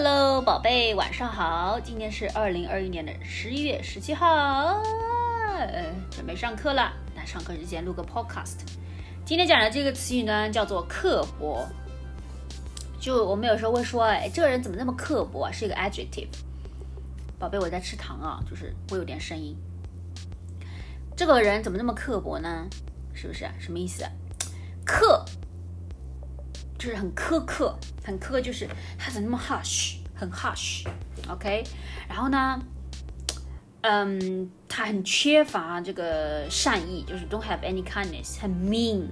Hello，宝贝，晚上好。今天是二零二一年的十一月十七号，准备上课了。那上课之前录个 Podcast。今天讲的这个词语呢，叫做刻薄。就我们有时候会说，哎，这个人怎么那么刻薄啊？是一个 adjective。宝贝，我在吃糖啊，就是会有点声音。这个人怎么那么刻薄呢？是不是？什么意思？刻。就是很苛刻，很苛，就是他怎么那么 hush，很 hush，OK，然后呢，嗯，他很缺乏这个善意，就是 don't have any kindness，很 mean。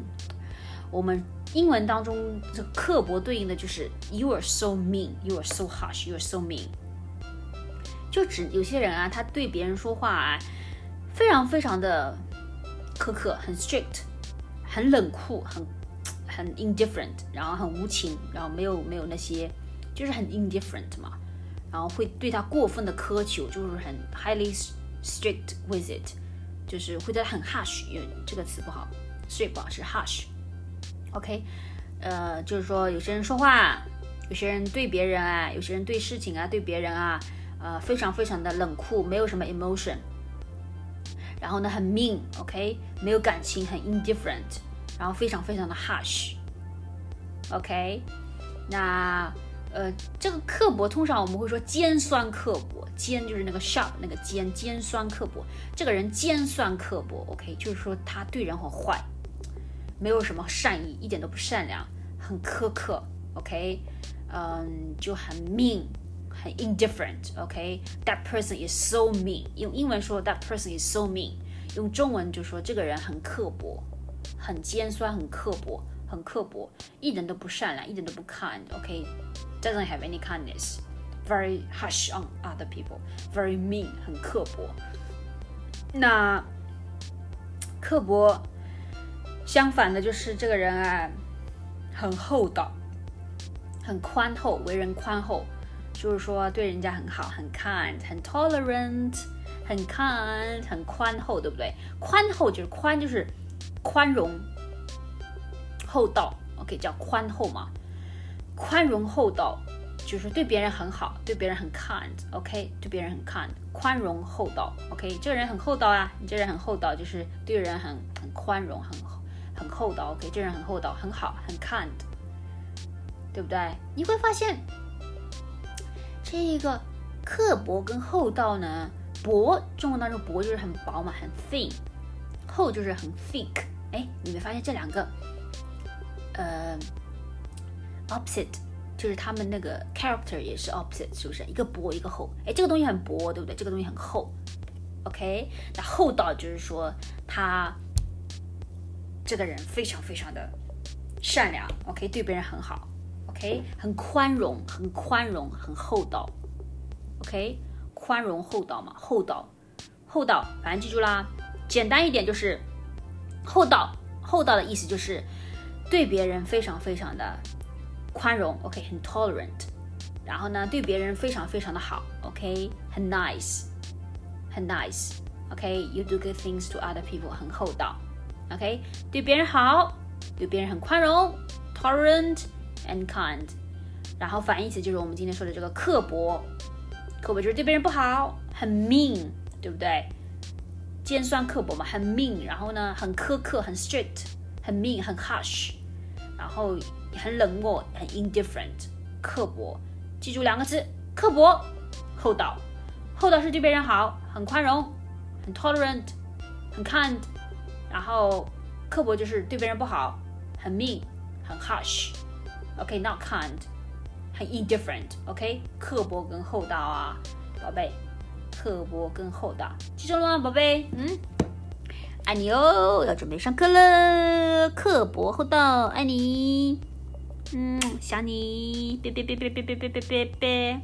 我们英文当中这个刻薄对应的就是 you are so mean，you are so hush，you are so mean。就指有些人啊，他对别人说话啊，非常非常的苛刻，很 strict，很冷酷，很。很 indifferent，然后很无情，然后没有没有那些，就是很 indifferent 嘛，然后会对他过分的苛求，就是很 highly strict with it，就是会对他很 harsh，因为这个词不好，strict 不好是 harsh，OK，呃，就是说有些人说话，有些人对别人啊，有些人对事情啊，对别人啊，呃，非常非常的冷酷，没有什么 emotion，然后呢很 mean，OK，没有感情，很 indifferent。然后非常非常的 harsh，OK，那呃这个刻薄通常我们会说尖酸刻薄，尖就是那个 sharp 那个尖，尖酸刻薄。这个人尖酸刻薄，OK，就是说他对人很坏，没有什么善意，一点都不善良，很苛刻，OK，嗯，就很 mean，很 indifferent，OK，that person is so mean。用英文说 that person is so mean，用中文就说这个人很刻薄。很尖酸，很刻薄，很刻薄，一点都不善良，一点都不 kind，OK，doesn't have any kindness，very harsh on other people，very mean，很刻薄。那刻薄相反的就是这个人啊，很厚道，很宽厚，为人宽厚，就是说对人家很好，很 kind，很 tolerant，很 kind，很宽厚，对不对？宽厚就是宽就是。宽容、厚道，OK，叫宽厚嘛。宽容厚道就是对别人很好，对别人很 kind，OK，对别人很 kind，宽容厚道，OK，这个人很厚道啊，你这人很厚道，就是对人很很宽容，很很厚道，OK，这人很厚道，很好，很 kind，对不对？你会发现，这个刻薄跟厚道呢，薄，中文当中薄就是很薄嘛，很 thin，厚就是很 thick。哎，你没发现这两个，呃，opposite，就是他们那个 character 也是 opposite，是不是？一个薄，一个厚。哎，这个东西很薄，对不对？这个东西很厚。OK，那厚道就是说他这个人非常非常的善良。OK，对别人很好。OK，很宽容，很宽容，很厚道。OK，宽容厚道嘛，厚道，厚道，反正记住啦。简单一点就是。厚道，厚道的意思就是对别人非常非常的宽容，OK，很 tolerant。然后呢，对别人非常非常的好，OK，很 nice，很 nice，OK，you do good things to other people，很厚道，OK，对别人好，对别人很宽容，tolerant and kind。然后反义词就是我们今天说的这个刻薄，刻薄就是对别人不好，很 mean，对不对？尖酸刻薄嘛，很 mean，然后呢，很苛刻，很 strict，很 mean，很 harsh，然后很冷漠，很 indifferent，刻薄。记住两个字：刻薄、厚道。厚道是对别人好，很宽容，很 tolerant，很 kind。然后刻薄就是对别人不好，很 mean，很 harsh。OK，not kind，很 indifferent。OK，刻薄跟厚道啊，宝贝。刻薄跟厚道，记住了吗，宝贝？嗯，爱你哦，要准备上课了。刻薄厚道，爱你。嗯，想你，别别别别别别别别别别。